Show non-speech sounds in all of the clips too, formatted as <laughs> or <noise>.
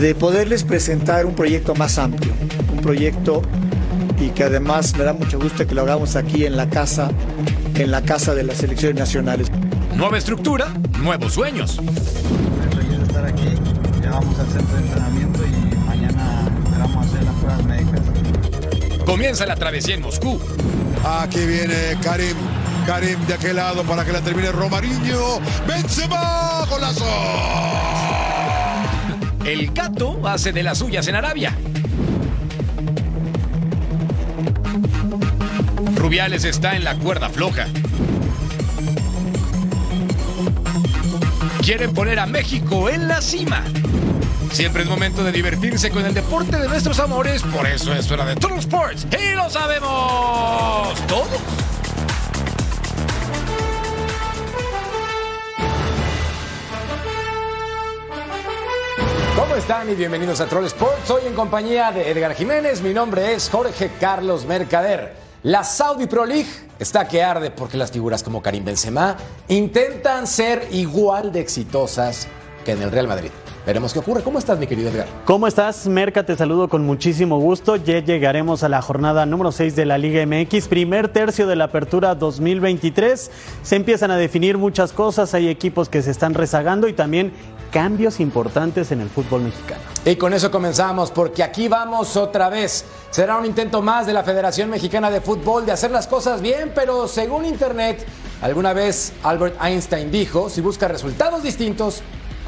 De poderles presentar un proyecto más amplio, un proyecto y que además me da mucho gusto que lo hagamos aquí en la casa, en la casa de las selecciones nacionales. Nueva estructura, nuevos sueños. Estar aquí. Ya vamos al centro de entrenamiento y mañana esperamos hacer las pruebas médicas. Comienza la travesía en Moscú. Aquí viene Karim. Karim de aquel lado para que la termine Romariño. Benzema, golazo. El gato hace de las suyas en Arabia. Rubiales está en la cuerda floja. Quieren poner a México en la cima. Siempre es momento de divertirse con el deporte de nuestros amores, por eso es hora de Total Sports. ¡Y lo sabemos todos! Están y bienvenidos a Troll Sports? Hoy en compañía de Edgar Jiménez, mi nombre es Jorge Carlos Mercader. La Saudi Pro League está que arde porque las figuras como Karim Benzema intentan ser igual de exitosas que en el Real Madrid. Veremos qué ocurre. ¿Cómo estás, mi querido Edgar? ¿Cómo estás, Merca? Te saludo con muchísimo gusto. Ya llegaremos a la jornada número 6 de la Liga MX, primer tercio de la apertura 2023. Se empiezan a definir muchas cosas, hay equipos que se están rezagando y también cambios importantes en el fútbol mexicano. Y con eso comenzamos, porque aquí vamos otra vez. Será un intento más de la Federación Mexicana de Fútbol de hacer las cosas bien, pero según Internet, alguna vez Albert Einstein dijo, si busca resultados distintos,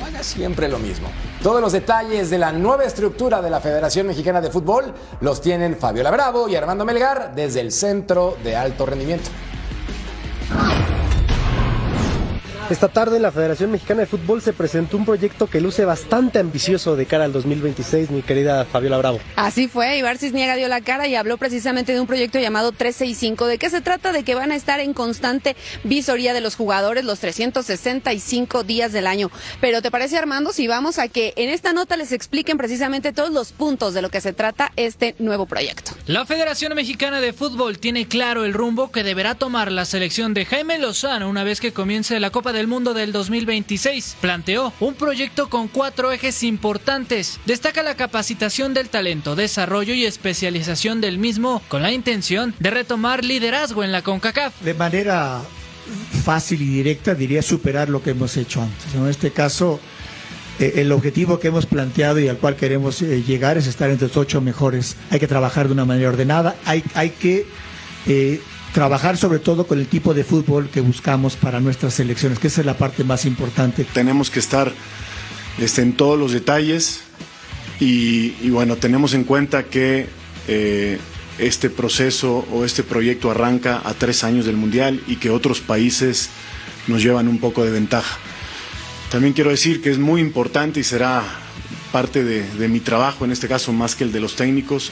haga siempre lo mismo. Todos los detalles de la nueva estructura de la Federación Mexicana de Fútbol los tienen Fabiola Bravo y Armando Melgar desde el Centro de Alto Rendimiento. Esta tarde en la Federación Mexicana de Fútbol se presentó un proyecto que luce bastante ambicioso de cara al 2026, mi querida Fabiola Bravo. Así fue, Ibar Cisniega dio la cara y habló precisamente de un proyecto llamado 365. ¿De qué se trata? De que van a estar en constante visoría de los jugadores los 365 días del año. Pero ¿te parece, Armando, si vamos a que en esta nota les expliquen precisamente todos los puntos de lo que se trata este nuevo proyecto? La Federación Mexicana de Fútbol tiene claro el rumbo que deberá tomar la selección de Jaime Lozano una vez que comience la Copa del Mundo del 2026. Planteó un proyecto con cuatro ejes importantes. Destaca la capacitación del talento, desarrollo y especialización del mismo, con la intención de retomar liderazgo en la CONCACAF. De manera fácil y directa diría superar lo que hemos hecho antes. En este caso, eh, el objetivo que hemos planteado y al cual queremos eh, llegar es estar entre los ocho mejores. Hay que trabajar de una manera ordenada, hay, hay que eh, trabajar sobre todo con el tipo de fútbol que buscamos para nuestras selecciones, que esa es la parte más importante. Tenemos que estar este, en todos los detalles y, y bueno, tenemos en cuenta que eh, este proceso o este proyecto arranca a tres años del Mundial y que otros países nos llevan un poco de ventaja. También quiero decir que es muy importante y será parte de, de mi trabajo, en este caso más que el de los técnicos,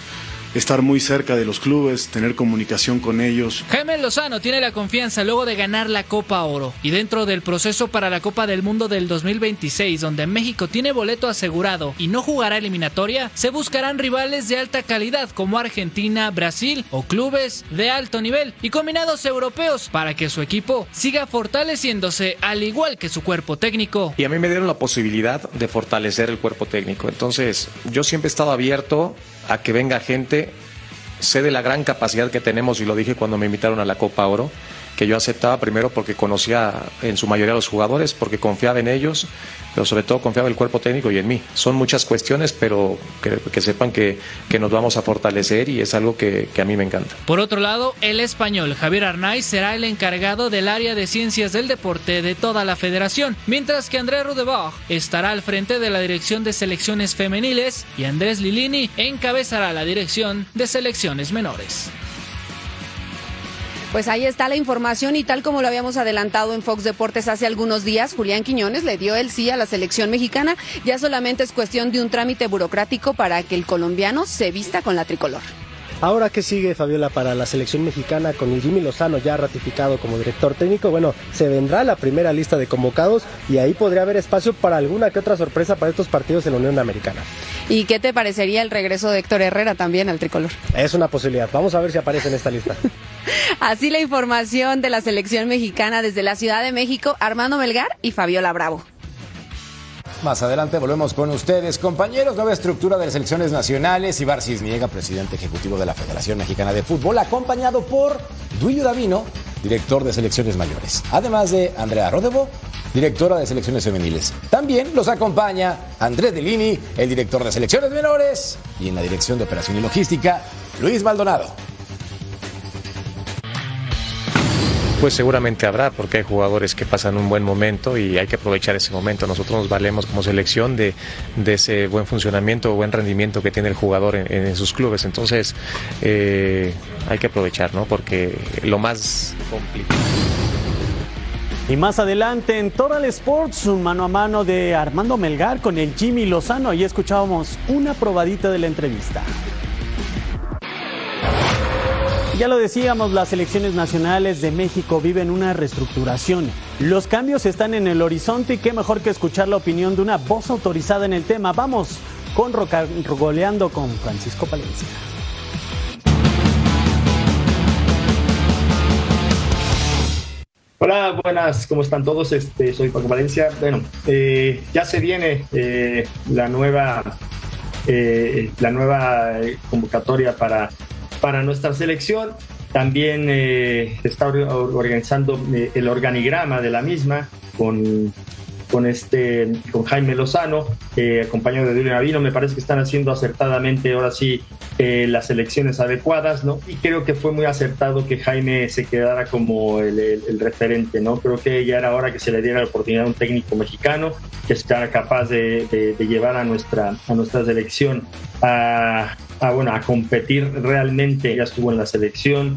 estar muy cerca de los clubes, tener comunicación con ellos. Jaime Lozano tiene la confianza luego de ganar la Copa Oro y dentro del proceso para la Copa del Mundo del 2026, donde México tiene boleto asegurado y no jugará eliminatoria, se buscarán rivales de alta calidad como Argentina, Brasil o clubes de alto nivel y combinados europeos para que su equipo siga fortaleciéndose al igual que su cuerpo técnico. Y a mí me dieron la posibilidad de fortalecer el cuerpo técnico. Entonces, yo siempre he estado abierto a que venga gente. Sé de la gran capacidad que tenemos y lo dije cuando me invitaron a la Copa Oro, que yo aceptaba primero porque conocía en su mayoría a los jugadores, porque confiaba en ellos, pero sobre todo confiaba en el cuerpo técnico y en mí. Son muchas cuestiones, pero que, sepan que, que, nos vamos a fortalecer y es algo que, que, a mí me encanta. Por otro lado, el español Javier Arnaiz será el encargado del área de ciencias del deporte de toda la federación, mientras que Andrés Rudebach estará al frente de la dirección de selecciones femeniles y Andrés Lilini encabezará la dirección de selecciones menores. Pues ahí está la información y tal como lo habíamos adelantado en Fox Deportes hace algunos días, Julián Quiñones le dio el sí a la selección mexicana. Ya solamente es cuestión de un trámite burocrático para que el colombiano se vista con la tricolor. Ahora, ¿qué sigue, Fabiola, para la selección mexicana con el Jimmy Lozano ya ratificado como director técnico? Bueno, se vendrá la primera lista de convocados y ahí podría haber espacio para alguna que otra sorpresa para estos partidos en la Unión Americana. ¿Y qué te parecería el regreso de Héctor Herrera también al tricolor? Es una posibilidad. Vamos a ver si aparece en esta lista. <laughs> Así la información de la selección mexicana desde la Ciudad de México, Armando Melgar y Fabiola Bravo. Más adelante volvemos con ustedes, compañeros. Nueva estructura de selecciones nacionales. Ibar Cisniega, presidente ejecutivo de la Federación Mexicana de Fútbol, acompañado por Duilio Davino, director de selecciones mayores. Además de Andrea Rodebo, directora de selecciones femeniles. También los acompaña Andrés Delini, el director de selecciones menores. Y en la dirección de operación y logística, Luis Maldonado. Pues seguramente habrá, porque hay jugadores que pasan un buen momento y hay que aprovechar ese momento. Nosotros nos valemos como selección de, ese buen funcionamiento o buen rendimiento que tiene el jugador en, sus clubes. Entonces eh, hay que aprovechar, ¿no? Porque lo más complicado. Y más adelante en Total Sports, un mano a mano de Armando Melgar con el Jimmy Lozano. Y escuchábamos una probadita de la entrevista. Ya lo decíamos, las selecciones nacionales de México viven una reestructuración. Los cambios están en el horizonte y qué mejor que escuchar la opinión de una voz autorizada en el tema. Vamos con Rogoleando con Francisco Palencia. Hola, buenas, ¿cómo están todos? Este, soy Paco Valencia. Bueno, eh, ya se viene eh, la nueva, eh, la nueva convocatoria para, para nuestra selección. También se está organizando el organigrama de la misma con, con, este, con Jaime Lozano, acompañado de Julio Navino. Me parece que están haciendo acertadamente ahora sí eh, las elecciones adecuadas, ¿no? Y creo que fue muy acertado que Jaime se quedara como el, referente, ¿no? Creo que ya era hora que se le diera la oportunidad a un técnico mexicano que estará capaz de, de, llevar a nuestra, a nuestra selección a, a, bueno, a competir realmente. Ya estuvo en la selección,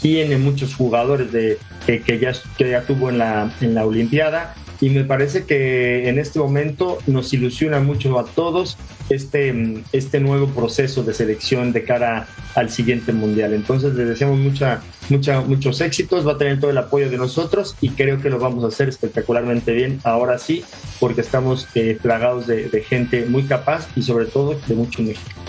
tiene muchos jugadores de, que, ya, que ya tuvo en la, en la Olimpiada y me parece que en este momento nos ilusiona mucho a todos este, este nuevo proceso de selección de cara al siguiente mundial. Entonces les deseamos mucha, mucha, muchos éxitos, va a tener todo el apoyo de nosotros y creo que lo vamos a hacer espectacularmente bien ahora sí, porque estamos eh, plagados de, de gente muy capaz y sobre todo de mucho México.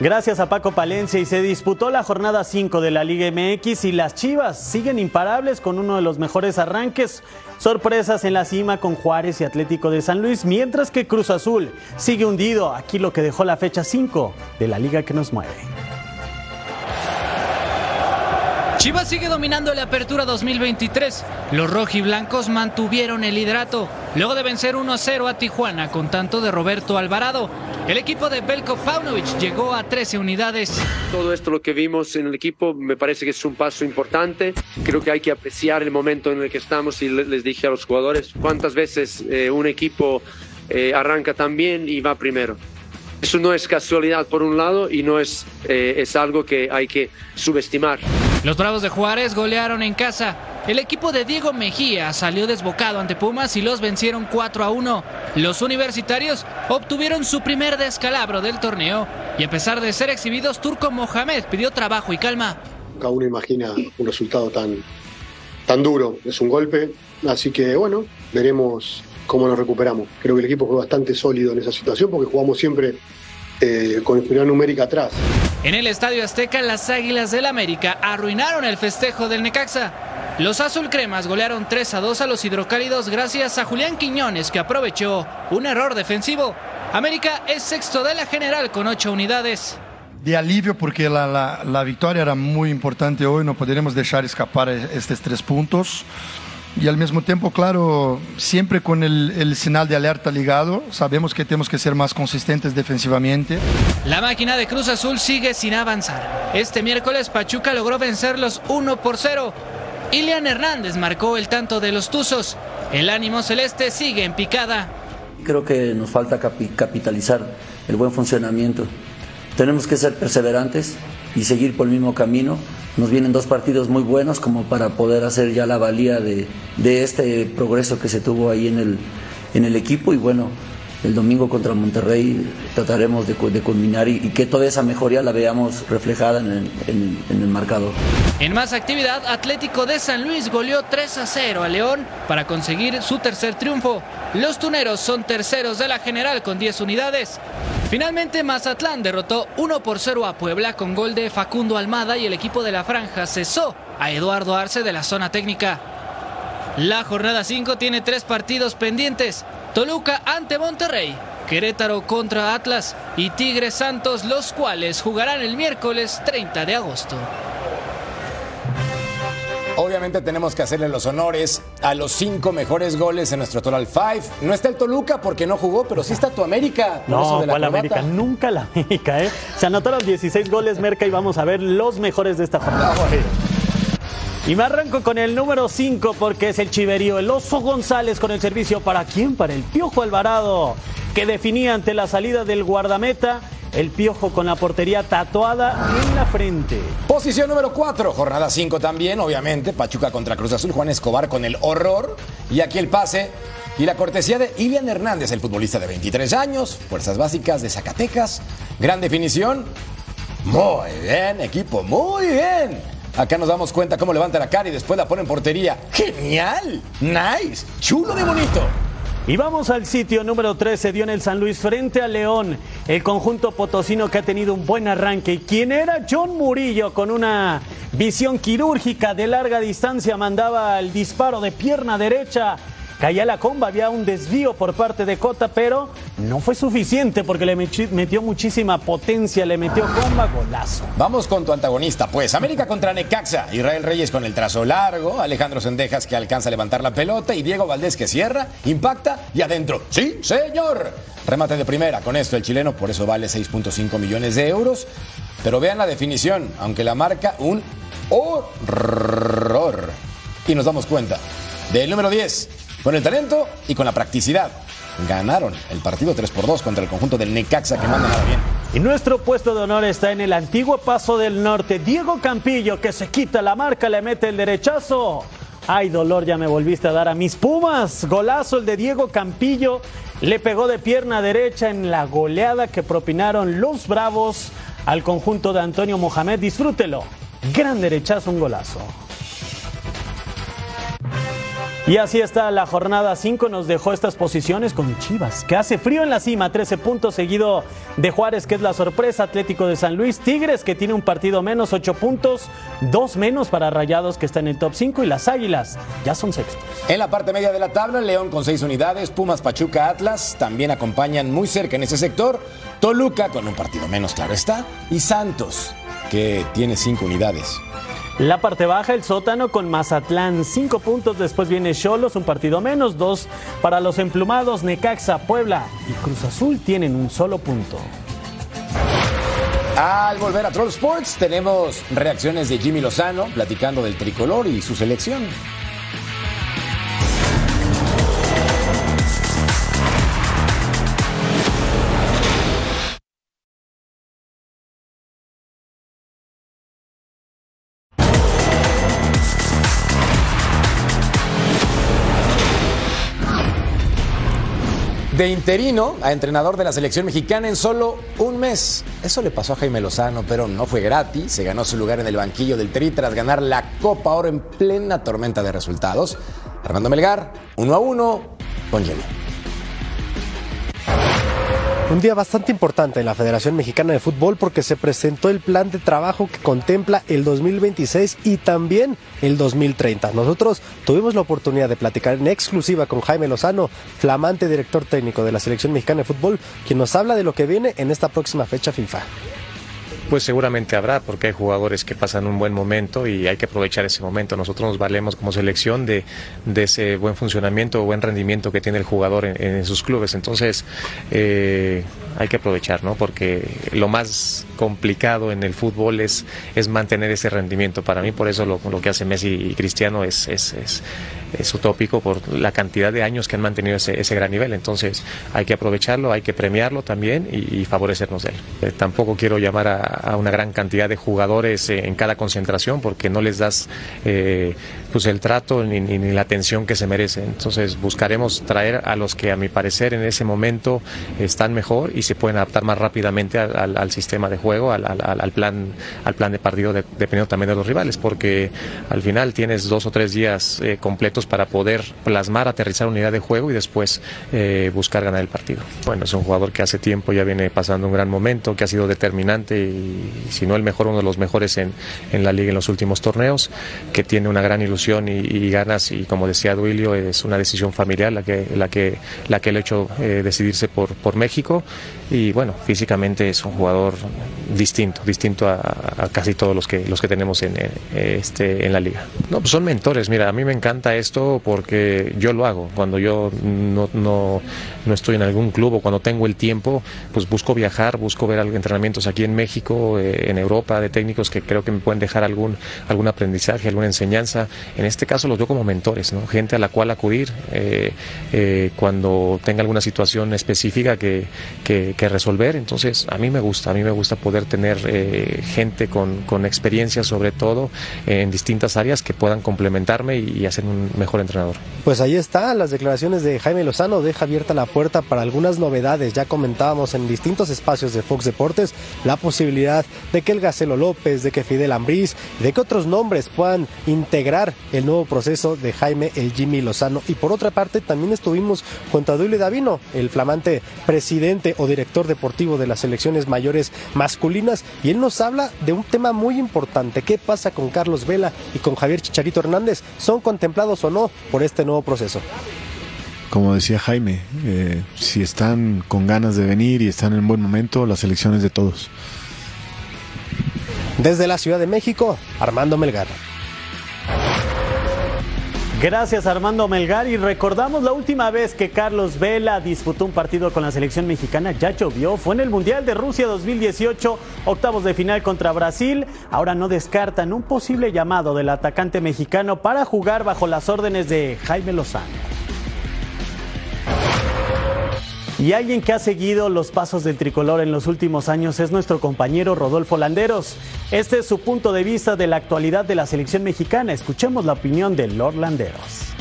Gracias a Paco Palencia y se disputó la jornada 5 de la Liga MX y las Chivas siguen imparables con uno de los mejores arranques. Sorpresas en la cima con Juárez y Atlético de San Luis, mientras que Cruz Azul sigue hundido. Aquí lo que dejó la fecha 5 de la liga que nos mueve. Chivas sigue dominando la apertura 2023. Los rojiblancos mantuvieron el liderato luego de vencer 1-0 a Tijuana con tanto de Roberto Alvarado. El equipo de Belko Paunovic llegó a 13 unidades. Todo esto lo que vimos en el equipo me parece que es un paso importante. Creo que hay que apreciar el momento en el que estamos y les dije a los jugadores cuántas veces eh, un equipo eh, arranca tan bien y va primero. Eso no es casualidad por un lado y no es, eh, es algo que hay que subestimar. Los Bravos de Juárez golearon en casa. El equipo de Diego Mejía salió desbocado ante Pumas y los vencieron 4 a 1. Los universitarios obtuvieron su primer descalabro del torneo y a pesar de ser exhibidos, Turco Mohamed pidió trabajo y calma. Cada uno imagina un resultado tan, tan duro, es un golpe, así que bueno, veremos cómo nos recuperamos. Creo que el equipo fue bastante sólido en esa situación porque jugamos siempre eh, con inferioridad numérica atrás. En el Estadio Azteca, las Águilas del América arruinaron el festejo del Necaxa. Los azulcremas golearon 3 a 2 a los hidrocálidos gracias a Julián Quiñones que aprovechó un error defensivo. América es sexto de la general con 8 unidades. De alivio porque la, la, la victoria era muy importante hoy, no podremos dejar escapar estos tres puntos. Y al mismo tiempo, claro, siempre con el, el, señal de alerta ligado, sabemos que tenemos que ser más consistentes defensivamente. La máquina de Cruz Azul sigue sin avanzar. Este miércoles Pachuca logró vencerlos 1 por 0. Ilian Hernández marcó el tanto de los Tuzos. El ánimo celeste sigue en picada. Creo que nos falta capi capitalizar el buen funcionamiento. Tenemos que ser perseverantes y seguir por el mismo camino nos vienen dos partidos muy buenos como para poder hacer ya la valía de, de este progreso que se tuvo ahí en el, en el equipo. Y bueno, el domingo contra Monterrey trataremos de, de culminar y, que toda esa mejoría la veamos reflejada en el, en, en el, marcador. En más actividad, Atlético de San Luis goleó 3 a 0 a León para conseguir su tercer triunfo. Los tuneros son terceros de la general con 10 unidades. Finalmente, Mazatlán derrotó 1 por 0 a Puebla con gol de Facundo Almada y el equipo de la franja cesó a Eduardo Arce de la zona técnica. La jornada 5 tiene tres partidos pendientes. Toluca ante Monterrey, Querétaro contra Atlas y Tigres Santos, los cuales jugarán el miércoles 30 de agosto. Obviamente tenemos que hacerle los honores a los cinco mejores goles en nuestro Total Five. No está el Toluca porque no jugó, pero sí está tu América. por eso No, de la ¿cuál. América? Nunca la América, ¿eh? Se anotaron 16 goles, Merca, y vamos a ver los mejores de esta jornada. Y me arranco con el número 5 porque es el chiverío, el Oso González con el servicio para quién? Para el Piojo Alvarado, que definía ante la salida del guardameta el Piojo con la portería tatuada en la frente. Posición número 4, jornada 5 también, obviamente. Pachuca contra Cruz Azul, Juan Escobar con el horror. Y aquí el pase y la cortesía de Ilian Hernández, el futbolista de 23 años, Fuerzas Básicas de Zacatecas. Gran definición. Muy bien, equipo, muy bien. Acá nos damos cuenta cómo levanta la cara y después la pone en portería. ¡Genial! ¡Nice! ¡Chulo de bonito! Y vamos al sitio número 3, se dio en el San Luis frente a León, el conjunto potosino que ha tenido un buen arranque. ¿Y quién era? John Murillo con una visión quirúrgica de larga distancia, mandaba el disparo de pierna derecha. Caía la comba, había un desvío por parte de Cota, pero no fue suficiente porque le metió muchísima potencia, le metió comba, golazo. Vamos con tu antagonista, pues. América contra Necaxa. Israel Reyes con el trazo largo. Alejandro Sendejas que alcanza a levantar la pelota. Y Diego Valdés que cierra, impacta y adentro. ¡Sí, señor! Remate de primera. Con esto el chileno, por eso vale 6.5 millones de euros. Pero vean la definición, aunque la marca un horror. Y nos damos cuenta del número 10. Con el talento y con la practicidad. Ganaron el partido 3 por 2 contra el conjunto del Necaxa que manda nada bien. Y nuestro puesto de honor está en el antiguo Paso del Norte. Diego Campillo que se quita la marca, le mete el derechazo. Ay, dolor, ya me volviste a dar a mis Pumas. Golazo el de Diego Campillo. Le pegó de pierna derecha en la goleada que propinaron los Bravos al conjunto de Antonio Mohamed. Disfrútelo. Gran derechazo, un golazo. Y así está la jornada 5, nos dejó estas posiciones con Chivas, que hace frío en la cima, 13 puntos seguido de Juárez, que es la sorpresa, Atlético de San Luis, Tigres, que tiene un partido menos, 8 puntos, dos menos para Rayados, que está en el top 5, y las Águilas ya son sextos. En la parte media de la tabla, León con seis unidades, Pumas, Pachuca, Atlas también acompañan muy cerca en ese sector, Toluca con un partido menos, claro está, y Santos, que tiene cinco unidades. La parte baja, el sótano con Mazatlán, 5 puntos, después viene Cholos, un partido menos, dos para los emplumados, Necaxa, Puebla y Cruz Azul tienen un solo punto. Al volver a Troll Sports, tenemos reacciones de Jimmy Lozano platicando del tricolor y su selección. De interino a entrenador de la selección mexicana en solo un mes. Eso le pasó a Jaime Lozano, pero no fue gratis. Se ganó su lugar en el banquillo del Tri tras ganar la Copa Oro en plena tormenta de resultados. Armando Melgar, uno a uno con Jenny. Un día bastante importante en la Federación Mexicana de Fútbol porque se presentó el plan de trabajo que contempla el 2026 y también el 2030. Nosotros tuvimos la oportunidad de platicar en exclusiva con Jaime Lozano, flamante director técnico de la Selección Mexicana de Fútbol, quien nos habla de lo que viene en esta próxima fecha FIFA. Pues seguramente habrá, porque hay jugadores que pasan un buen momento y hay que aprovechar ese momento. Nosotros nos valemos como selección de, ese buen funcionamiento o buen rendimiento que tiene el jugador en, sus clubes. Entonces, eh, hay que aprovechar, ¿no? Porque lo más complicado en el fútbol es, mantener ese rendimiento. Para mí, por eso lo, lo que hace Messi y Cristiano es, es utópico por la cantidad de años que han mantenido ese, ese gran nivel. Entonces, hay que aprovecharlo, hay que premiarlo también y, favorecernos de él. Eh, tampoco quiero llamar a, una gran cantidad de jugadores eh, en cada concentración porque no les das eh, pues el trato ni, la atención que se merecen. Entonces, buscaremos traer a los que, a mi parecer, en ese momento están mejor y se pueden adaptar más rápidamente al, sistema de juego, al, plan, al plan de partido, de, dependiendo también de los rivales, porque al final tienes dos o tres días completos para poder plasmar, aterrizar unidad de juego y después eh, buscar ganar el partido. Bueno, es un jugador que hace tiempo ya viene pasando un gran momento, que ha sido determinante y si no el mejor, uno de los mejores en, en la liga en los últimos torneos, que tiene una gran ilusión y, y ganas y como decía Duilio, es una decisión familiar la que, la que, la que le ha hecho eh, decidirse por, por México y bueno, físicamente es un jugador distinto, distinto a, casi todos los que, los que tenemos en, este, en la liga. No, pues son mentores, mira, a mí me encanta esto porque yo lo hago, cuando yo no, no, no estoy en algún club o cuando tengo el tiempo, pues busco viajar, busco ver entrenamientos aquí en México, eh, en Europa, de técnicos que creo que me pueden dejar algún, algún aprendizaje, alguna enseñanza. En este caso los veo como mentores, ¿no? gente a la cual acudir eh, eh, cuando tenga alguna situación específica que, que, resolver. Entonces, a mí me gusta, a mí me gusta poder tener eh, gente con, con, experiencia sobre todo en distintas áreas que puedan complementarme y, y hacer un mejor entrenador. Pues ahí está, las declaraciones de Jaime Lozano deja abierta la puerta para algunas novedades. Ya comentábamos en distintos espacios de Fox Deportes la posibilidad de que el Gacelo López, de que Fidel Ambriz, de que otros nombres puedan integrar el nuevo proceso de Jaime el Jimmy Lozano. Y por otra parte, también estuvimos con Taduile Davino, el flamante presidente o director deportivo de las selecciones mayores masculinas, y él nos habla de un tema muy importante. ¿Qué pasa con Carlos Vela y con Javier Chicharito Hernández? ¿Son contemplados o no por este nuevo proceso? como decía Jaime, eh, si están con ganas de venir y están en buen momento, las elecciones de todos. Desde la Ciudad de México, Armando Melgar. Gracias Armando Melgar. Y recordamos la última vez que Carlos Vela disputó un partido con la selección mexicana, ya llovió, fue en el Mundial de Rusia 2018, octavos de final contra Brasil, ahora no descartan un posible llamado del atacante mexicano para jugar bajo las órdenes de Jaime Lozano. Y alguien que ha seguido los pasos del tricolor en los últimos años es nuestro compañero Rodolfo Landeros. Este es su punto de vista de la actualidad de la selección mexicana. Escuchemos la opinión de Lord Landeros.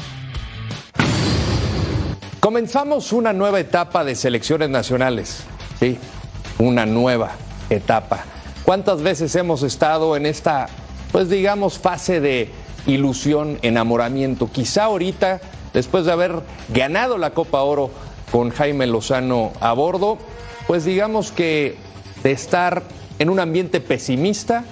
Comenzamos una nueva etapa de selecciones nacionales. Sí, una nueva etapa. ¿Cuántas veces hemos estado en esta, pues digamos, fase de ilusión, enamoramiento? Quizá ahorita, después de haber ganado la Copa Oro, con Jaime Lozano a bordo, pues digamos que de estar en un ambiente pesimista,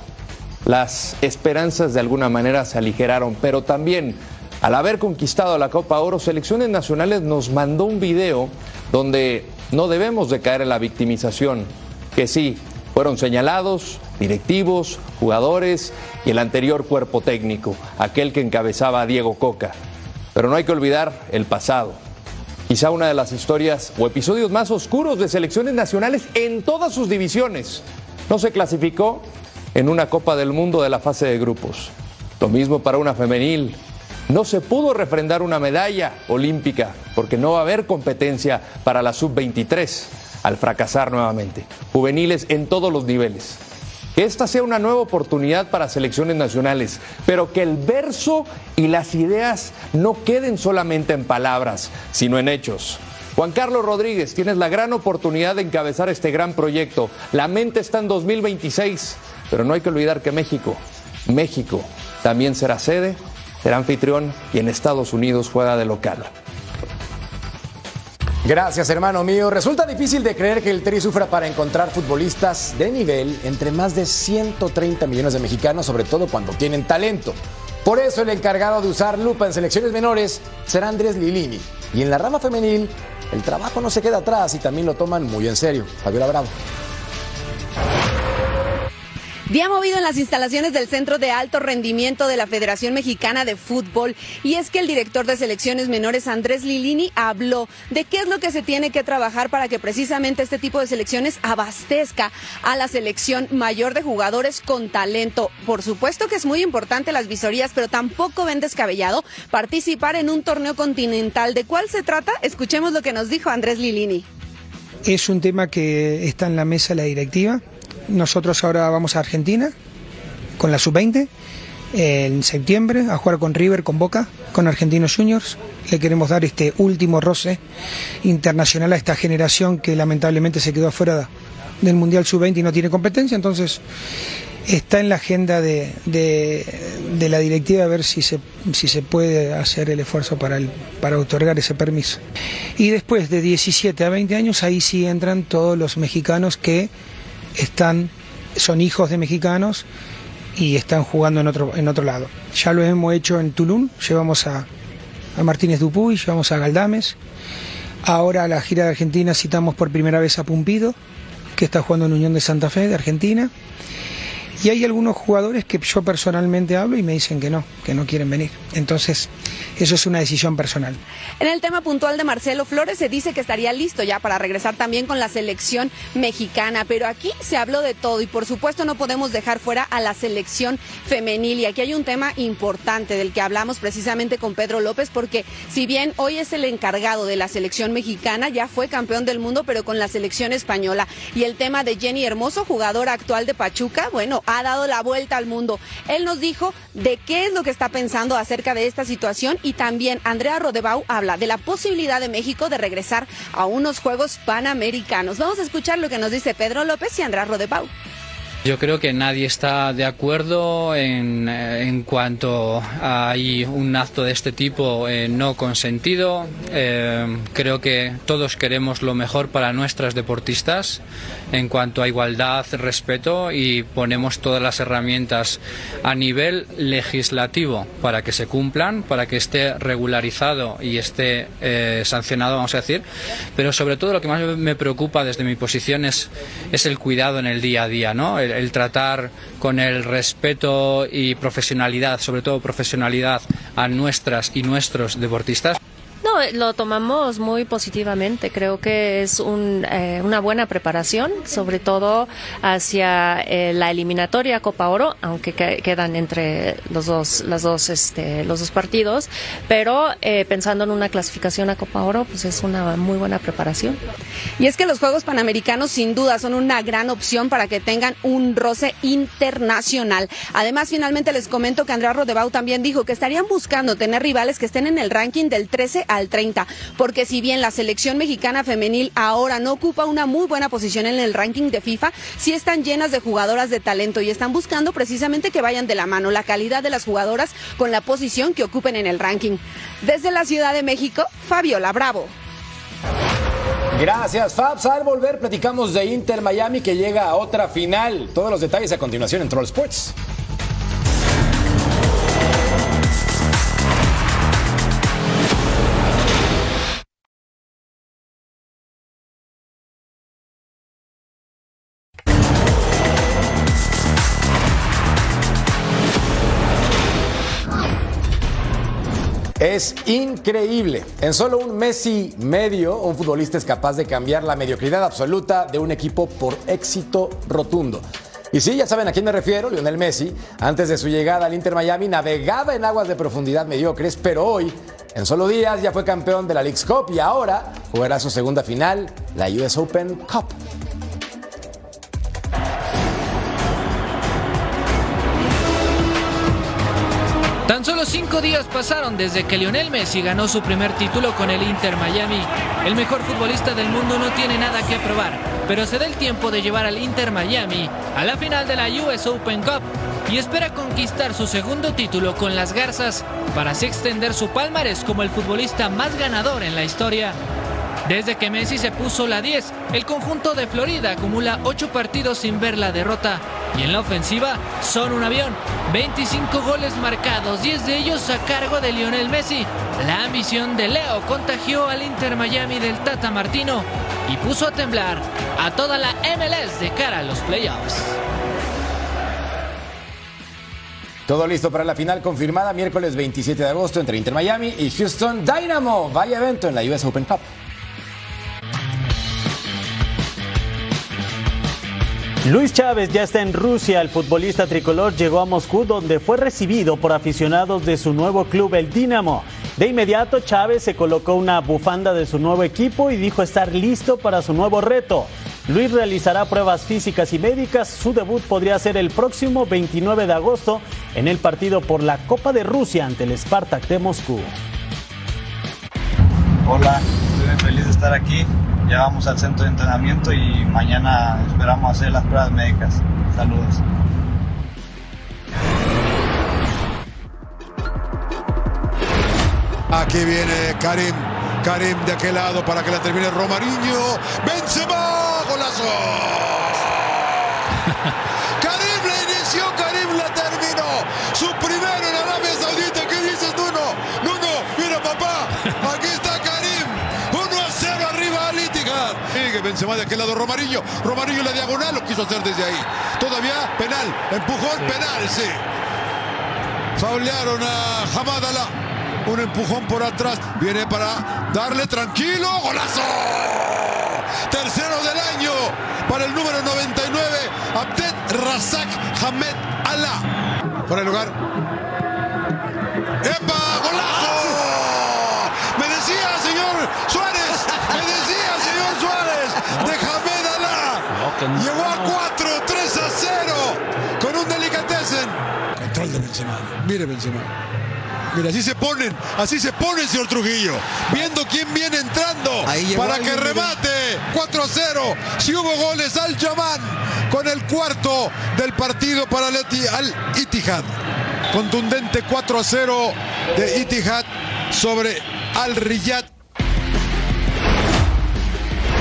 las esperanzas de alguna manera se aligeraron, pero también al haber conquistado la Copa Oro, Selecciones Nacionales nos mandó un video donde no debemos de caer en la victimización, que sí, fueron señalados directivos, jugadores y el anterior cuerpo técnico, aquel que encabezaba a Diego Coca. Pero no hay que olvidar el pasado, quizá una de las historias o episodios más oscuros de selecciones nacionales en todas sus divisiones. No se clasificó en una Copa del Mundo de la fase de grupos. Lo mismo para una femenil. No se pudo refrendar una medalla olímpica porque no va a haber competencia para la sub-23 al fracasar nuevamente. Juveniles en todos los niveles que esta sea una nueva oportunidad para selecciones nacionales, pero que el verso y las ideas no queden solamente en palabras, sino en hechos. Juan Carlos Rodríguez, tienes la gran oportunidad de encabezar este gran proyecto. La mente está en 2026, pero no hay que olvidar que México, México también será sede, será anfitrión y en Estados Unidos juega de local. Gracias, hermano mío. Resulta difícil de creer que el Tri sufra para encontrar futbolistas de nivel entre más de 130 millones de mexicanos, sobre todo cuando tienen talento. Por eso el encargado de usar lupa en selecciones menores será Andrés Lilini. Y en la rama femenil, el trabajo no se queda atrás y también lo toman muy en serio. Fabiola Bravo. Día movido en las instalaciones del Centro de Alto Rendimiento de la Federación Mexicana de Fútbol. Y es que el director de selecciones menores, Andrés Lilini, habló de qué es lo que se tiene que trabajar para que precisamente este tipo de selecciones abastezca a la selección mayor de jugadores con talento. Por supuesto que es muy importante las visorías, pero tampoco ven descabellado participar en un torneo continental. ¿De cuál se trata? Escuchemos lo que nos dijo Andrés Lilini. Es un tema que está en la mesa la directiva nosotros ahora vamos a Argentina con la sub-20 en septiembre a jugar con River, con Boca, con Argentinos Juniors. Le queremos dar este último roce internacional a esta generación que lamentablemente se quedó afuera del Mundial sub-20 y no tiene competencia. Entonces, Está en la agenda de, de, la directiva a ver si se, si se puede hacer el esfuerzo para, el, para otorgar ese permiso. Y después de 17 a 20 años, ahí sí entran todos los mexicanos que están, son hijos de mexicanos y están jugando en otro, en otro lado. Ya lo hemos hecho en Tulum, llevamos a, a Martínez Dupuy, llevamos a Galdames. Ahora a la gira de Argentina citamos por primera vez a Pumpido, que está jugando en Unión de Santa Fe de Argentina. Y hay algunos jugadores que yo personalmente hablo y me dicen que no, que no quieren venir. Entonces, eso es una decisión personal. En el tema puntual de Marcelo Flores se dice que estaría listo ya para regresar también con la selección mexicana, pero aquí se habló de todo y por supuesto no podemos dejar fuera a la selección femenil y aquí hay un tema importante del que hablamos precisamente con Pedro López porque si bien hoy es el encargado de la selección mexicana, ya fue campeón del mundo pero con la selección española y el tema de Jenny Hermoso, jugadora actual de Pachuca, bueno, ha dado la vuelta al mundo. Él nos dijo de qué es lo que está pensando acerca de esta situación y también Andrea Rodebau habla de la posibilidad de México de regresar a unos Juegos Panamericanos. Vamos a escuchar lo que nos dice Pedro López y Andrea Rodebau. Yo creo que nadie está de acuerdo en, eh, en cuanto hay un acto de este tipo eh, no consentido. Eh, creo que todos queremos lo mejor para nuestras deportistas en cuanto a igualdad, respeto y ponemos todas las herramientas a nivel legislativo para que se cumplan, para que esté regularizado y esté sancionado, vamos a decir. Pero sobre todo lo que más me preocupa desde mi posición es, es el cuidado en el día a día, ¿no? el, tratar con el respeto y profesionalidad, sobre todo profesionalidad, a nuestras y nuestros deportistas. No, lo tomamos muy positivamente. Creo que es eh, una buena preparación, sobre todo hacia eh, la eliminatoria Copa Oro, aunque quedan entre los dos, las dos, este, los dos partidos. Pero eh, pensando en una clasificación a Copa Oro, pues es una muy buena preparación. Y es que los Juegos Panamericanos, sin duda, son una gran opción para que tengan un roce internacional. Además, finalmente les comento que Andrea Rodebau también dijo que estarían buscando tener rivales que estén en el ranking del 13 al 30, porque si bien la selección mexicana femenil ahora no ocupa una muy buena posición en el ranking de FIFA, sí están llenas de jugadoras de talento y están buscando precisamente que vayan de la mano la calidad de las jugadoras con la posición que ocupen en el ranking. Desde la Ciudad de México, Fabiola Bravo. Gracias, Fabs. Al volver platicamos de Inter Miami que llega a otra final. Todos los detalles a continuación en Troll Sports. Es increíble. En solo un mes y medio, un futbolista es capaz de cambiar la mediocridad absoluta de un equipo por éxito rotundo. Y sí, ya saben a quién me refiero, Lionel Messi, antes de su llegada al Inter Miami navegaba en aguas de profundidad mediocres, pero hoy, en solo días, ya fue campeón de la League's Cup y ahora jugará su segunda final, la US Open Cup. Tan solo cinco días pasaron desde que Lionel Messi ganó su primer título con el Inter Miami. El mejor futbolista del mundo no tiene nada que probar, pero se da el tiempo de llevar al Inter Miami a la final de la US Open Cup y espera conquistar su segundo título con las Garzas para así extender su palmarés como el futbolista más ganador en la historia. Desde que Messi se puso la 10, el conjunto de Florida acumula 8 partidos sin ver la derrota. Y en la ofensiva son un avión. 25 goles marcados, 10 de ellos a cargo de Lionel Messi. La ambición de Leo contagió al Inter Miami del Tata Martino y puso a temblar a toda la MLS de cara a los playoffs. Todo listo para la final confirmada miércoles 27 de agosto entre Inter Miami y Houston Dynamo. Vaya evento en la US Open Cup. Luis Chávez ya está en Rusia. El futbolista tricolor llegó a Moscú donde fue recibido por aficionados de su nuevo club, el Dinamo. De inmediato Chávez se colocó una bufanda de su nuevo equipo y dijo estar listo para su nuevo reto. Luis realizará pruebas físicas y médicas. Su debut podría ser el próximo 29 de agosto en el partido por la Copa de Rusia ante el Spartak de Moscú. Hola, muy feliz de estar aquí. Ya vamos al centro de entrenamiento y mañana esperamos hacer las pruebas médicas. Saludos. Aquí viene Karim. Karim de aquel lado para que la termine Romariño. Benzema, golazo. <laughs> Karim la inició, Karim la terminó. Su primero en Arabia Saudita. Benzema de aquel lado Romariño. Romariño la diagonal lo quiso hacer desde ahí. Todavía penal. Empujón, penal, sí. Faulearon a Hamadala. Un empujón por atrás. Viene para darle tranquilo. ¡Golazo! Tercero del año para el número 99. Abdel Razak Hamed Alá. Por el lugar. ¡Epa! ¡Golazo! Me decía, señor Suárez. Me decía, señor Suárez. De Hamed Alá. Llegó a 4, 3 a 0. Con un delicatessen. Control de Benzema. Mire Benzema. Mira, así se ponen, así se pone el señor Trujillo, viendo quién viene entrando llegó para que remate 4 a 0. Si hubo goles al Yaman con el cuarto del partido para el al Itihad. Contundente 4 a 0 de Itihad sobre Al Riyad.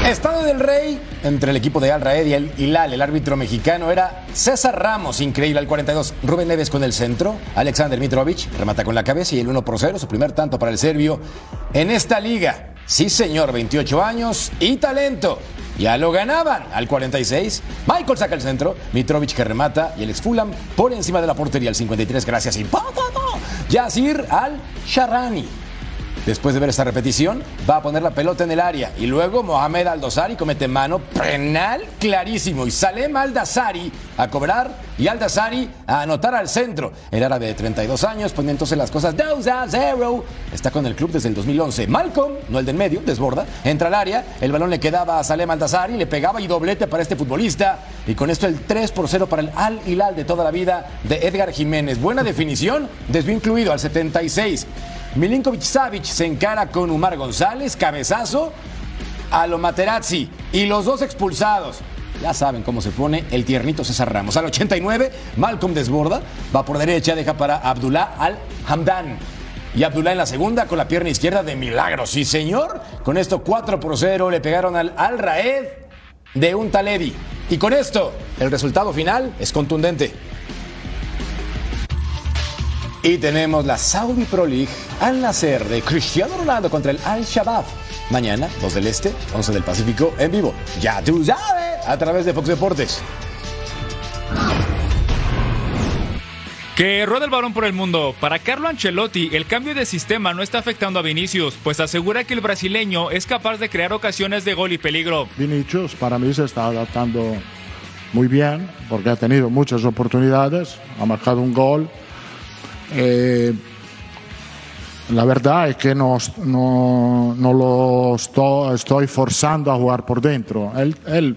Estado del Rey entre el equipo de Al Raed y el Hilal. El árbitro mexicano era César Ramos, increíble al 42. Rubén Neves con el centro. Alexander Mitrovic remata con la cabeza y el 1 por 0, su primer tanto para el serbio en esta liga. Sí, señor, 28 años y talento. Ya lo ganaban al 46. Michael saca el centro. Mitrovic que remata y el ex Fulham por encima de la portería al 53. Gracias y ¡pa, pa, pa! Yasir al Sharrani. Después de ver esta repetición, va a poner la pelota en el área. Y luego Mohamed Aldosari comete mano penal clarísimo. Y Salem Aldazari a cobrar y Aldazari a anotar al centro. El árabe de 32 años pone entonces las cosas 2 a 0. Está con el club desde el 2011. Malcolm, no el del medio, desborda, entra al área. El balón le quedaba a Salem Aldazari, le pegaba y doblete para este futbolista. Y con esto el 3 por 0 para el Al Hilal de toda la vida de Edgar Jiménez. Buena definición, desvío incluido al 76. Milinkovic Savic se encara con Umar González, cabezazo a lo Materazzi y los dos expulsados. Ya saben cómo se pone el tiernito César Ramos. Al 89, Malcolm desborda, va por derecha, deja para Abdullah Al Hamdan. Y Abdullah en la segunda con la pierna izquierda de milagro. Sí, señor. Con esto 4 por 0 le pegaron al Al Raed de un Talebi. Y con esto, el resultado final es contundente. Y tenemos la Saudi Pro League al nacer de Cristiano Ronaldo contra el Al Shabab. Mañana, 2 del Este, 11 del Pacífico, en vivo. Ya tú sabes, a través de Fox Deportes. Que rueda el balón por el mundo. Para Carlo Ancelotti, el cambio de sistema no está afectando a Vinicius, pues asegura que el brasileño es capaz de crear ocasiones de gol y peligro. Vinicius para mí se está adaptando muy bien porque ha tenido muchas oportunidades, ha marcado un gol. Eh, la verdad es que no, no, no lo esto- estoy forzando a jugar por dentro. Él, él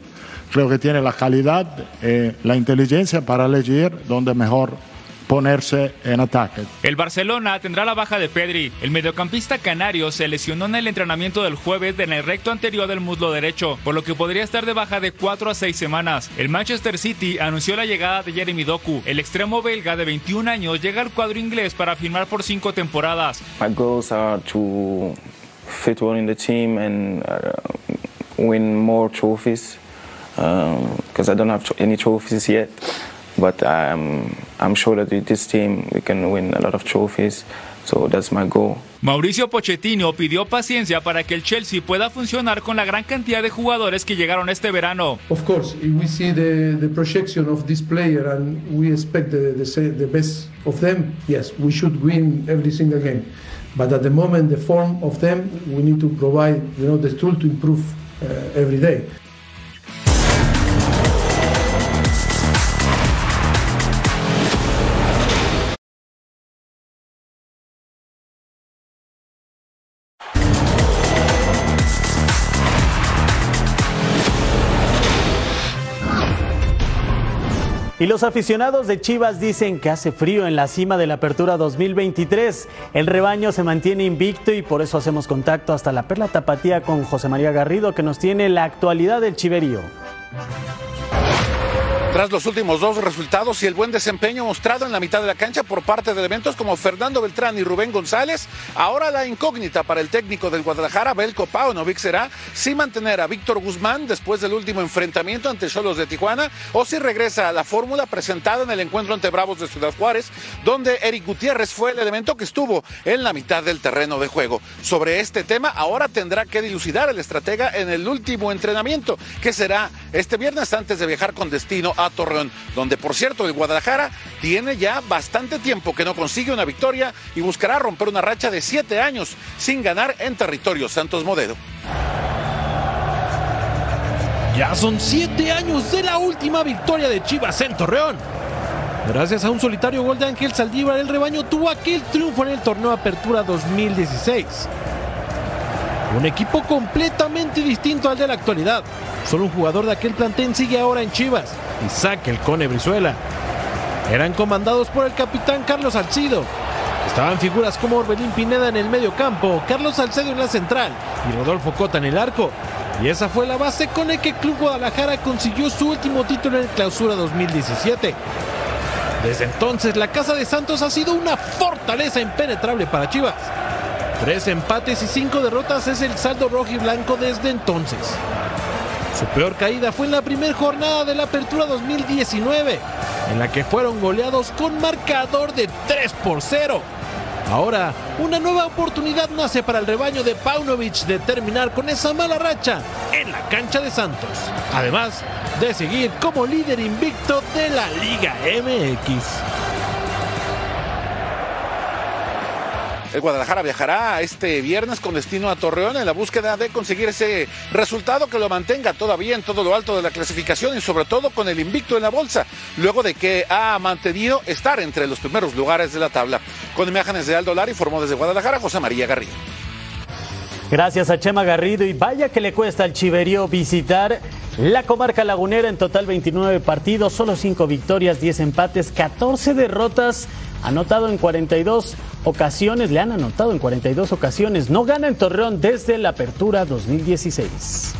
creo que tiene la calidad, eh, la inteligencia para elegir dónde mejor ponerse en ataque. El Barcelona tendrá la baja de Pedri. El mediocampista canario se lesionó en el entrenamiento del jueves en el recto anterior del muslo derecho, por lo que podría estar de baja de 4 a 6 semanas. El Manchester City anunció la llegada de Jeremy Doku. El extremo belga de 21 años llega al cuadro inglés para firmar por 5 temporadas. My goals are to fit well in the team and uh, win more trophies because I don't have any trophies yet. But I'm, I'm sure that with this team we can win a lot of trophies. So that's my goal. Mauricio Pochettino pidió paciencia para que el Chelsea pueda funcionar con la gran cantidad de jugadores que llegaron este verano. Of course, if we see the, the projection of this player and we expect the, the, the best of them, yes, we should win every single game. But at the moment, the form of them, we need to provide you know, the tool to improve uh, every day. Los aficionados de Chivas dicen que hace frío en la cima de la apertura 2023. El rebaño se mantiene invicto y por eso hacemos contacto hasta la Perla Tapatía con José María Garrido que nos tiene la actualidad del Chiverío. Tras los últimos dos resultados y el buen desempeño mostrado en la mitad de la cancha por parte de elementos como Fernando Beltrán y Rubén González, ahora la incógnita para el técnico del Guadalajara, Belko Paunovic, será si mantener a Víctor Guzmán después del último enfrentamiento ante Cholos de Tijuana o si regresa a la fórmula presentada en el encuentro ante Bravos de Ciudad Juárez, donde Eric Gutiérrez fue el elemento que estuvo en la mitad del terreno de juego. Sobre este tema, ahora tendrá que dilucidar el estratega en el último entrenamiento, que será este viernes antes de viajar con destino a Torreón, donde por cierto el Guadalajara tiene ya bastante tiempo que no consigue una victoria y buscará romper una racha de siete años sin ganar en territorio Santos Modelo. Ya son siete años de la última victoria de Chivas en Torreón. Gracias a un solitario gol de Ángel Saldívar, el rebaño tuvo aquel triunfo en el torneo Apertura 2016. Un equipo completamente distinto al de la actualidad. Solo un jugador de aquel plantel sigue ahora en Chivas, Isaac el Cone Brizuela. Eran comandados por el capitán Carlos Salcido. Estaban figuras como Orbelín Pineda en el medio campo, Carlos Salcedo en la central y Rodolfo Cota en el arco. Y esa fue la base con el que el Club Guadalajara consiguió su último título en el Clausura 2017. Desde entonces, la Casa de Santos ha sido una fortaleza impenetrable para Chivas. Tres empates y cinco derrotas es el saldo rojo y blanco desde entonces. Su peor caída fue en la primera jornada de la Apertura 2019, en la que fueron goleados con marcador de 3 por 0. Ahora, una nueva oportunidad nace para el rebaño de Paunovic de terminar con esa mala racha en la cancha de Santos. Además de seguir como líder invicto de la Liga MX. El Guadalajara viajará este viernes con destino a Torreón en la búsqueda de conseguir ese resultado que lo mantenga todavía en todo lo alto de la clasificación y sobre todo con el invicto en la bolsa, luego de que ha mantenido estar entre los primeros lugares de la tabla. Con imágenes de Aldo Lari, formó desde Guadalajara José María Garrido. Gracias a Chema Garrido y vaya que le cuesta al Chiverío visitar la comarca lagunera en total 29 partidos, solo 5 victorias, 10 empates, 14 derrotas, anotado en 42 ocasiones, le han anotado en 42 ocasiones, no gana en Torreón desde la apertura 2016.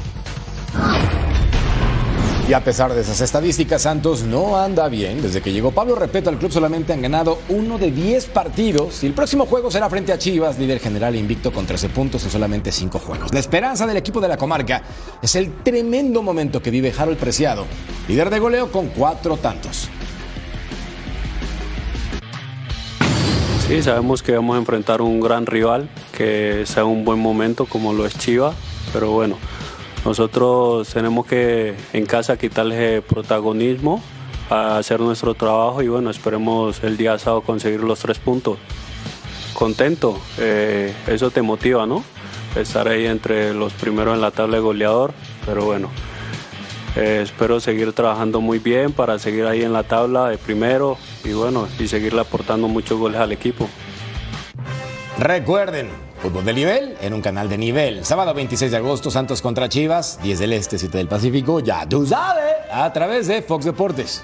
Y a pesar de esas estadísticas, Santos no anda bien. Desde que llegó Pablo Repeto al club solamente han ganado uno de 10 partidos. Y el próximo juego será frente a Chivas, líder general invicto con 13 puntos en solamente 5 juegos. La esperanza del equipo de la comarca es el tremendo momento que vive Harold Preciado, líder de goleo con 4 tantos. Sí, sabemos que vamos a enfrentar un gran rival, que sea un buen momento como lo es Chivas, pero bueno, nosotros tenemos que en casa quitarle protagonismo, a hacer nuestro trabajo y bueno, esperemos el día sábado conseguir los tres puntos. Contento, eh, eso te motiva, ¿no? Estar ahí entre los primeros en la tabla de goleador, pero bueno, eh, espero seguir trabajando muy bien para seguir ahí en la tabla de primero y bueno, y seguirle aportando muchos goles al equipo. Recuerden, fútbol de nivel en un canal de nivel. Sábado 26 de agosto, Santos contra Chivas, 10 del Este, 7 del Pacífico, ya tú sabes, a través de Fox Deportes.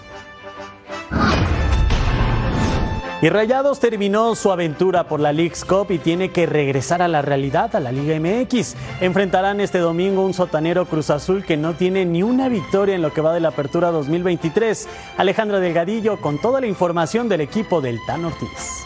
Y Rayados terminó su aventura por la League's Cup y tiene que regresar a la realidad, a la Liga MX. Enfrentarán este domingo un sotanero Cruz Azul que no tiene ni una victoria en lo que va de la apertura 2023. Alejandra Delgadillo con toda la información del equipo del Tan Ortiz.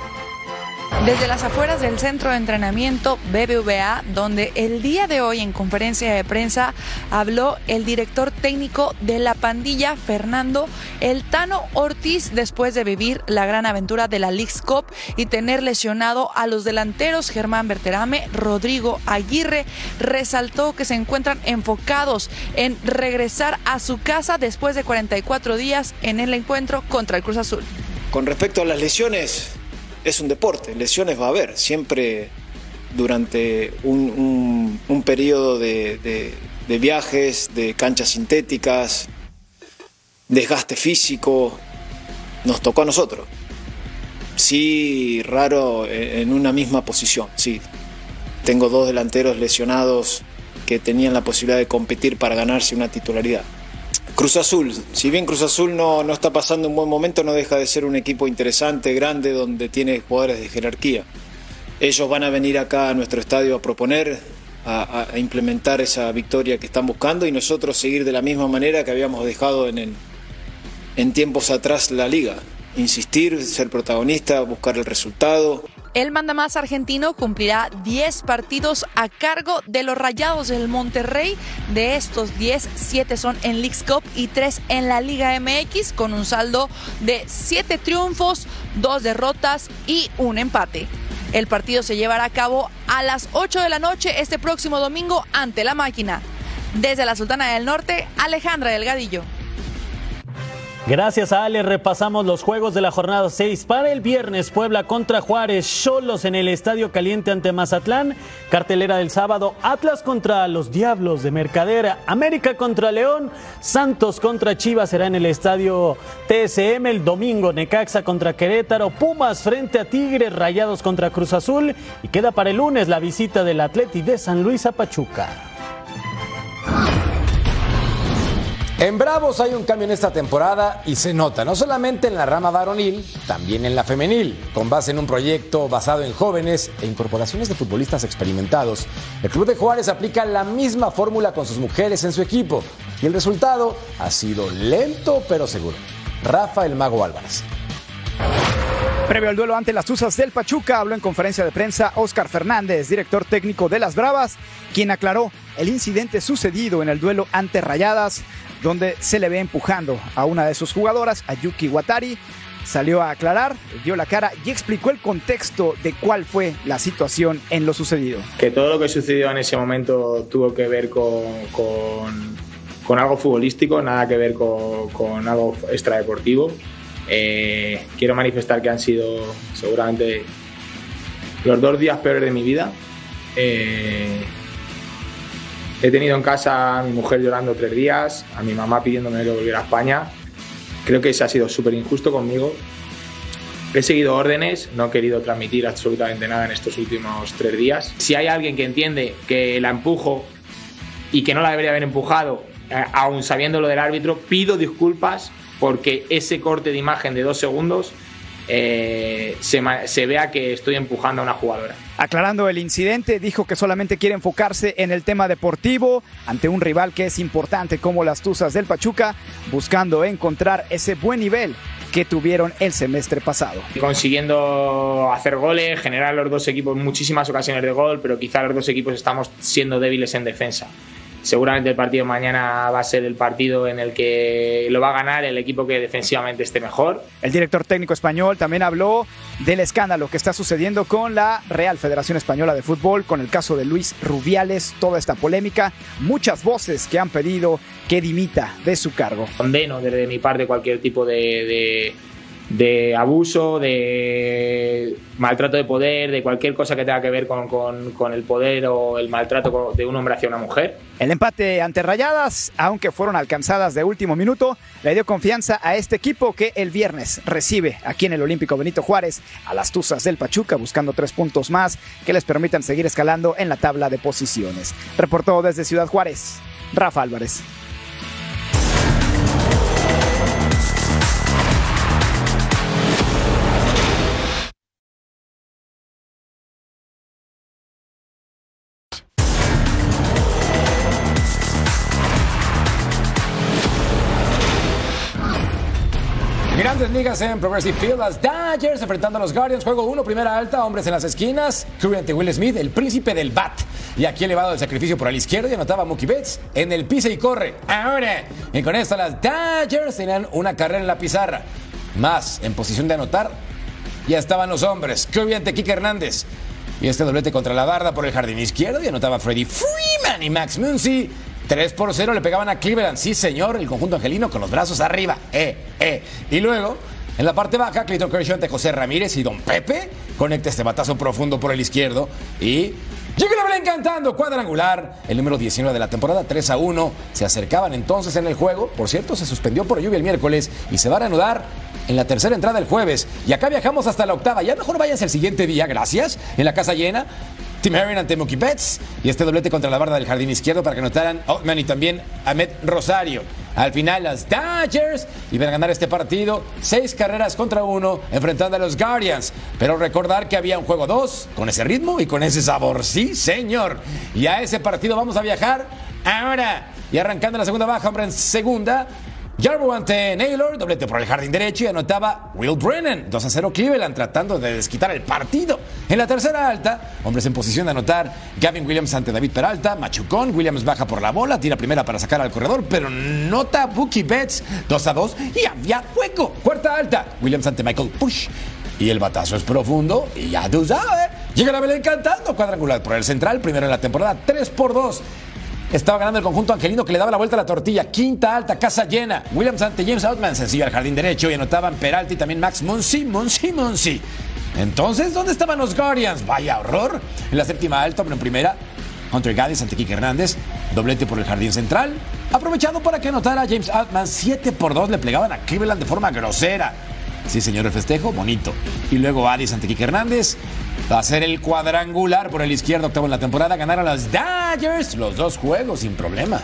Desde las afueras del centro de entrenamiento BBVA, donde el día de hoy en conferencia de prensa habló el director técnico de la pandilla, Fernando El Tano Ortiz, después de vivir la gran aventura de la League's Cup y tener lesionado a los delanteros Germán Berterame, Rodrigo Aguirre, resaltó que se encuentran enfocados en regresar a su casa después de 44 días en el encuentro contra el Cruz Azul. Con respecto a las lesiones, es un deporte, lesiones va a haber, siempre durante un, periodo de, de, de, viajes, de canchas sintéticas, desgaste físico, nos tocó a nosotros. Sí, raro en una misma posición, sí. Tengo dos delanteros lesionados que tenían la posibilidad de competir para ganarse una titularidad. Cruz Azul, si bien Cruz Azul no, no, está pasando un buen momento, no deja de ser un equipo interesante, grande, donde tiene jugadores de jerarquía. Ellos van a venir acá a nuestro estadio a proponer, a, implementar esa victoria que están buscando y nosotros seguir de la misma manera que habíamos dejado en en tiempos atrás la liga. Insistir, ser protagonista, buscar el resultado. El mandamás argentino cumplirá 10 partidos a cargo de los Rayados del Monterrey. De estos 10, 7 son en Leagues Cup y 3 en la Liga MX, con un saldo de 7 triunfos, 2 derrotas y un empate. El partido se llevará a cabo a las 8 de la noche este próximo domingo ante la máquina. Desde la Sultana del Norte, Alejandra Delgadillo. Gracias a Ale. Repasamos los juegos de la jornada 6 para el viernes. Puebla contra Juárez, Cholos en el Estadio Caliente ante Mazatlán, cartelera del sábado Atlas contra los Diablos de Mercadera, América contra León, Santos contra Chivas será en el Estadio TSM el domingo, Necaxa contra Querétaro, Pumas frente a Tigres, Rayados contra Cruz Azul. Y queda para el lunes la visita del Atleti de San Luis a Pachuca. En Bravos hay un cambio en esta temporada y se nota, no solamente en la rama varonil, también en la femenil, con base en un proyecto basado en jóvenes e incorporaciones de futbolistas experimentados. El Club de Juárez aplica la misma fórmula con sus mujeres en su equipo y el resultado ha sido lento pero seguro. Rafa el Mago Álvarez. Previo al duelo ante las Tuzas del Pachuca, habló en conferencia de prensa Oscar Fernández, director técnico de las Bravas, quien aclaró el incidente sucedido en el duelo ante Rayadas, donde se le ve empujando a una de sus jugadoras, a Yuki Watari. Salió a aclarar, dio la cara y explicó el contexto de cuál fue la situación en lo sucedido. Que todo lo que sucedió en ese momento tuvo que ver con, con, algo futbolístico, nada que ver con, con algo extradeportivo. Eh, quiero manifestar que han sido seguramente los dos días peores de mi vida. Eh, he tenido en casa a mi mujer llorando tres días, a mi mamá pidiéndome que volviera a España. Creo que eso ha sido súper injusto conmigo. He seguido órdenes, no he querido transmitir absolutamente nada en estos últimos tres días. Si hay alguien que entiende que la empujo y que no la debería haber empujado, eh, aún sabiendo lo del árbitro, pido disculpas porque ese corte de imagen de dos segundos eh, se, se vea que estoy empujando a una jugadora. Aclarando el incidente, dijo que solamente quiere enfocarse en el tema deportivo ante un rival que es importante como las Tuzas del Pachuca, buscando encontrar ese buen nivel que tuvieron el semestre pasado. Consiguiendo hacer goles, generar los dos equipos muchísimas ocasiones de gol, pero quizá los dos equipos estamos siendo débiles en defensa. Seguramente el partido de mañana va a ser el partido en el que lo va a ganar el equipo que defensivamente esté mejor. El director técnico español también habló del escándalo que está sucediendo con la Real Federación Española de Fútbol, con el caso de Luis Rubiales, toda esta polémica, muchas voces que han pedido que dimita de su cargo. Condeno desde mi parte cualquier tipo de, de- de abuso, de maltrato de poder, de cualquier cosa que tenga que ver con, con- el poder o el maltrato de un hombre hacia una mujer. El empate ante Rayadas, aunque fueron alcanzadas de último minuto, le dio confianza a este equipo que el viernes recibe aquí en el Olímpico Benito Juárez a las Tuzas del Pachuca buscando tres puntos más que les permitan seguir escalando en la tabla de posiciones. Reportó desde Ciudad Juárez, Rafa Álvarez. Grandes ligas en Progressive Field, las Dodgers enfrentando a los Guardians, juego 1, primera alta, hombres en las esquinas, Curry ante Will Smith, el príncipe del bat. Y aquí elevado el sacrificio por la izquierda y anotaba Mookie Betts en el pisa y corre. Ahora, y con esto las Dodgers tenían una carrera en la pizarra. Más en posición de anotar, ya estaban los hombres, Curry ante Kike Hernández. Y este doblete contra la barda por el jardín izquierdo y anotaba Freddie Freeman y Max Muncy. 3 por 0 le pegaban a Cleveland. Sí, señor, el conjunto angelino con los brazos arriba. Eh, eh. Y luego, en la parte baja, Clayton Kershaw ante José Ramírez y Don Pepe conecta este batazo profundo por el izquierdo. Y Llega la encantando, cuadrangular. El número 19 de la temporada, 3 a 1. Se acercaban entonces en el juego. Por cierto, se suspendió por lluvia el miércoles y se va a reanudar en la tercera entrada el jueves. Y acá viajamos hasta la octava. Ya mejor váyanse el siguiente día, gracias. En la casa llena. Tim Herring ante Mookie Betts y este doblete contra la barda del jardín izquierdo para que anotaran Ottman y también Ahmed Rosario. Al final, las Dodgers iban a ganar este partido, seis carreras contra uno, enfrentando a los Guardians. Pero recordar que había un juego dos, con ese ritmo y con ese sabor. Sí, señor. Y a ese partido vamos a viajar ahora. Y arrancando la segunda baja, hombre, en segunda. Yarbo ante Naylor, doblete por el jardín derecho y anotaba Will Brennan. 2 a 0 Cleveland tratando de desquitar el partido. En la tercera alta, hombres en posición de anotar Gavin Williams ante David Peralta, Machucón, Williams baja por la bola, tira primera para sacar al corredor, pero nota Bookie Betts 2 a 2 y había hueco. Cuarta alta, Williams ante Michael Push. Y el batazo es profundo y ya tú sabes. Llega la Belén cantando cuadrangular por el central, primero en la temporada, 3 por 2. Estaba ganando el conjunto angelino que le daba la vuelta a la tortilla. Quinta alta, casa llena. Williams ante James Outman, sencillo al jardín derecho y anotaban Peralta y también Max Monsi, Monsi. Entonces, ¿dónde estaban los Guardians? Vaya horror. En la séptima alta, pero en primera, Hunter Gaddis ante Kike Hernández. Doblete por el jardín central. Aprovechado para que anotara James Altman. 7 por 2 le plegaban a Cleveland de forma grosera. Sí, señor, el festejo, bonito. Y luego Addis ante Hernández. Va a ser el cuadrangular por el izquierdo, octavo en la temporada. Ganaron los Dodgers los dos juegos sin problema.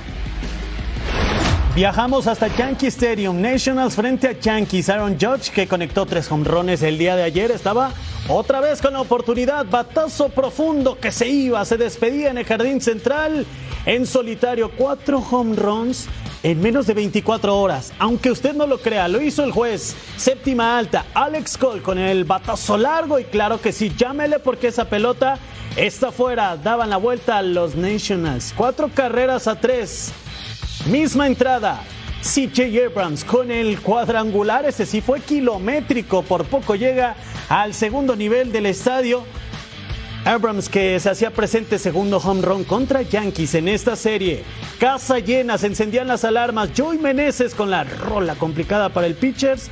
Viajamos hasta Yankee Stadium, Nationals frente a Yankees. Aaron Judge, que conectó tres hombrones el día de ayer, estaba otra vez con la oportunidad. Batazo profundo que se iba, se despedía en el jardín central. En solitario, cuatro home runs en menos de 24 horas. Aunque usted no lo crea, lo hizo el juez. Séptima alta, Alex Cole con el batazo largo. Y claro que sí, llámele porque esa pelota está fuera. Daban la vuelta a los Nationals. Cuatro carreras a tres. Misma entrada. CJ Abrams con el cuadrangular, ese sí fue kilométrico, por poco llega al segundo nivel del estadio. Abrams que se hacía presente segundo home run contra Yankees en esta serie. Casa llena, se encendían las alarmas. Joey Meneses con la rola complicada para el pitchers.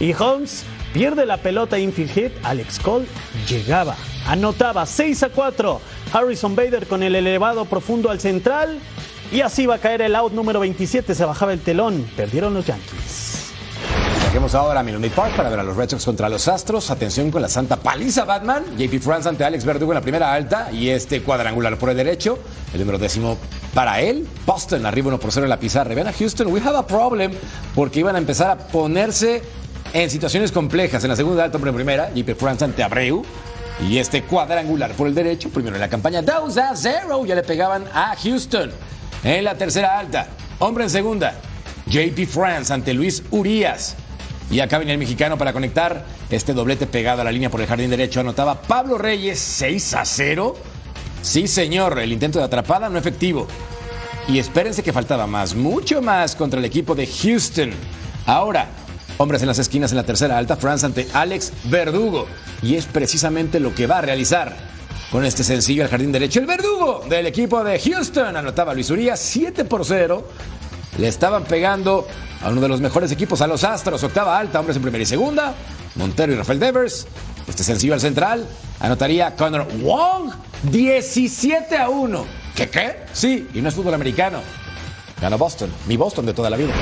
Y Holmes pierde la pelota infield hit. Alex Cole llegaba, anotaba 6 a 4. Harrison Bader con el elevado profundo al central. Y así va a caer el out número 27. Se bajaba el telón. Perdieron los Yankees. Lleguemos ahora a Minute Park para ver a los Red Sox contra los Astros. Atención con la santa paliza Batman. JP France ante Alex Verdugo en la primera alta y este cuadrangular por el derecho. El número décimo para él. Boston arriba 1 por 0 en la pizarra. Ven a Houston, we have a problem porque iban a empezar a ponerse en situaciones complejas. En la segunda alta por en primera, JP France ante Abreu. Y este cuadrangular por el derecho, primero en la campaña 2 a 0, ya le pegaban a Houston. En la tercera alta, hombre en segunda, JP France ante Luis Urias. Y acá viene el mexicano para conectar este doblete pegado a la línea por el jardín derecho. Anotaba Pablo Reyes 6 a 0. Sí, señor, el intento de atrapada no efectivo. Y espérense que faltaba más, mucho más contra el equipo de Houston. Ahora, hombres en las esquinas en la tercera alta, France ante Alex Verdugo. Y es precisamente lo que va a realizar con este sencillo al jardín derecho. El Verdugo del equipo de Houston anotaba Luis Urias 7 por 0. Le estaban pegando a uno de los mejores equipos, a los Astros, octava alta, hombres en primera y segunda, Montero y Rafael Devers. Este sencillo al central anotaría Connor Wong 17 a 1. ¿Qué qué? Sí, y no es fútbol americano. Gana Boston, mi Boston de toda la vida.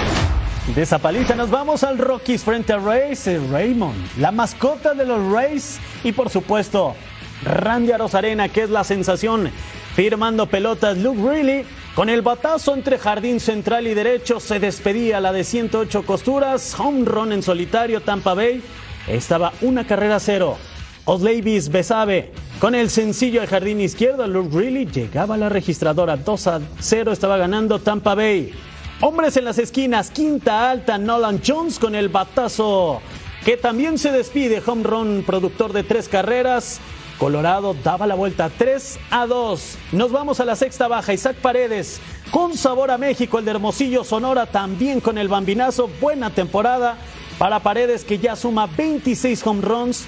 De esa paliza nos vamos al Rockies frente a Rays, Raymond, la mascota de los Rays y por supuesto Randy Arozarena, que es la sensación, firmando pelotas Luke Riley con el batazo entre jardín central y derecho se despedía la de 108 costuras, home run en solitario Tampa Bay. Estaba una carrera cero. Osleivis Besabe con el sencillo al jardín izquierdo, Luke Riley llegaba a la registradora 2 a 0, estaba ganando Tampa Bay. Hombres en las esquinas, quinta alta, Nolan Jones con el batazo que también se despide, home run productor de tres carreras. Colorado daba la vuelta 3 a 2. Nos vamos a la sexta baja. Isaac Paredes con sabor a México. El de Hermosillo Sonora también con el bambinazo. Buena temporada para Paredes que ya suma 26 home runs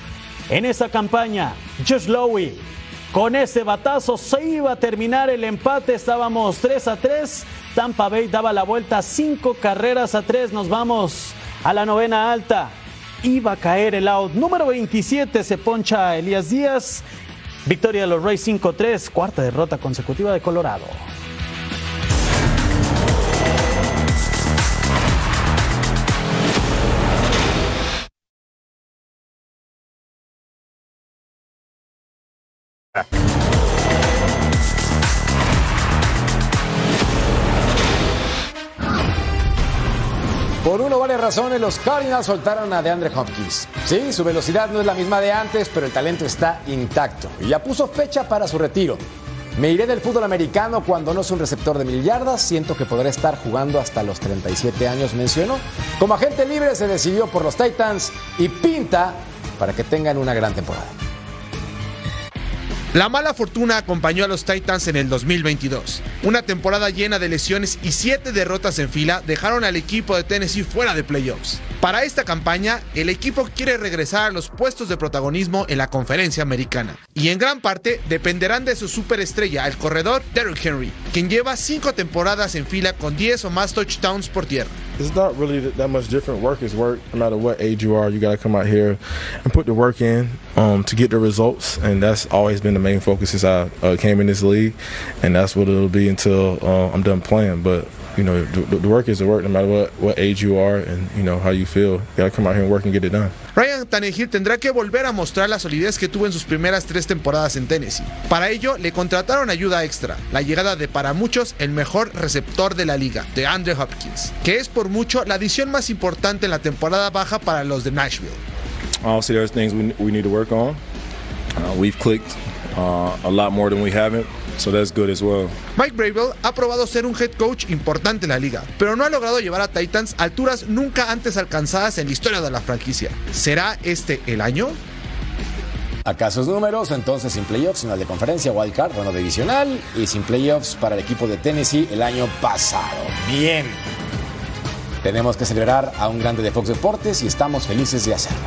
en esa campaña. Josh Lowy con ese batazo se iba a terminar el empate. Estábamos 3 a 3. Tampa Bay daba la vuelta 5 carreras a 3. Nos vamos a la novena alta iba a caer el out. Número 27 se poncha Elías Díaz. Victoria de los Rays 5-3, cuarta derrota consecutiva de Colorado. Razones, los Cardinals soltaron a DeAndre Hopkins. Sí, su velocidad no es la misma de antes, pero el talento está intacto y ya puso fecha para su retiro. Me iré del fútbol americano cuando no soy un receptor de mil yardas. Siento que podré estar jugando hasta los 37 años, mencionó. Como agente libre se decidió por los Titans y pinta para que tengan una gran temporada. La mala fortuna acompañó a los Titans en el 2022. Una temporada llena de lesiones y siete derrotas en fila dejaron al equipo de Tennessee fuera de playoffs. Para esta campaña, el equipo quiere regresar a los puestos de protagonismo en la conferencia americana. Y en gran parte dependerán de su superestrella, el corredor Derrick Henry, quien lleva cinco temporadas en fila con 10 o más touchdowns por tierra. It's not really that much different. Work is work. No matter what age you are, you come out here and put the work in um, to get the results. And that's always been main focus since I uh, came in this league. And that's what it'll be until uh, I'm done playing. But you know, the, the work is the work, no matter what, what age you are and you know how you feel. You got to come out here and work and get it done. Ryan Tannehill tendrá que volver a mostrar la solidez que tuvo en sus primeras tres temporadas en Tennessee. Para ello, le contrataron ayuda extra, la llegada de para muchos el mejor receptor de la liga, de Andrew Hopkins, que es por mucho la adición más importante en la temporada baja para los de Nashville. Obviously, there's things we, we need to work on. Uh, we've clicked uh, a lot more than we haven't. So that's good as well. Mike Bravel ha probado ser un head coach importante en la liga, pero no ha logrado llevar a Titans a alturas nunca antes alcanzadas en la historia de la franquicia. ¿Será este el año? ¿Acaso números? Entonces sin playoffs, final de conferencia, wildcard, bueno divisional y sin playoffs para el equipo de Tennessee el año pasado. Bien. Tenemos que celebrar a un grande de Fox Deportes y estamos felices de hacerlo.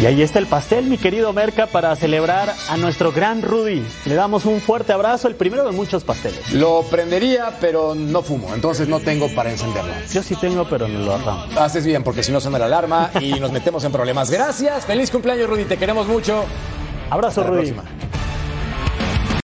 Y ahí está el pastel, mi querido Merca, para celebrar a nuestro gran Rudy. Le damos un fuerte abrazo, el primero de muchos pasteles. Lo prendería, pero no fumo, entonces no tengo para encenderlo. Yo sí tengo, pero no lo arramo. Haces bien, porque si no suena la alarma y nos metemos en problemas. Gracias, feliz cumpleaños Rudy, te queremos mucho. Abrazo Rudy. próxima.